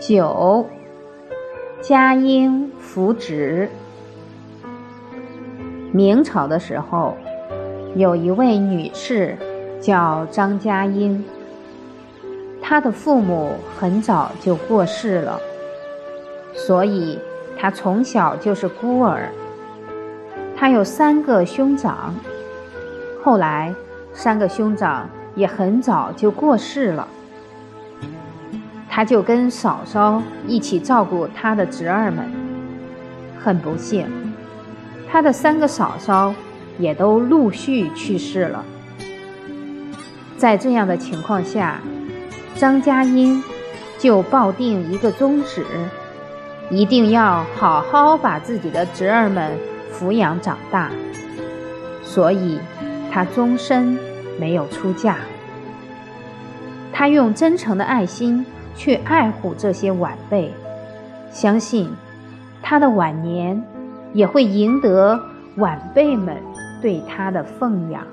九，嘉应扶植。明朝的时候，有一位女士叫张嘉英，她的父母很早就过世了，所以她从小就是孤儿。她有三个兄长，后来三个兄长也很早就过世了。他就跟嫂嫂一起照顾他的侄儿们，很不幸，他的三个嫂嫂也都陆续去世了。在这样的情况下，张嘉英就抱定一个宗旨，一定要好好把自己的侄儿们抚养长大，所以她终身没有出嫁。她用真诚的爱心。去爱护这些晚辈，相信他的晚年也会赢得晚辈们对他的奉养。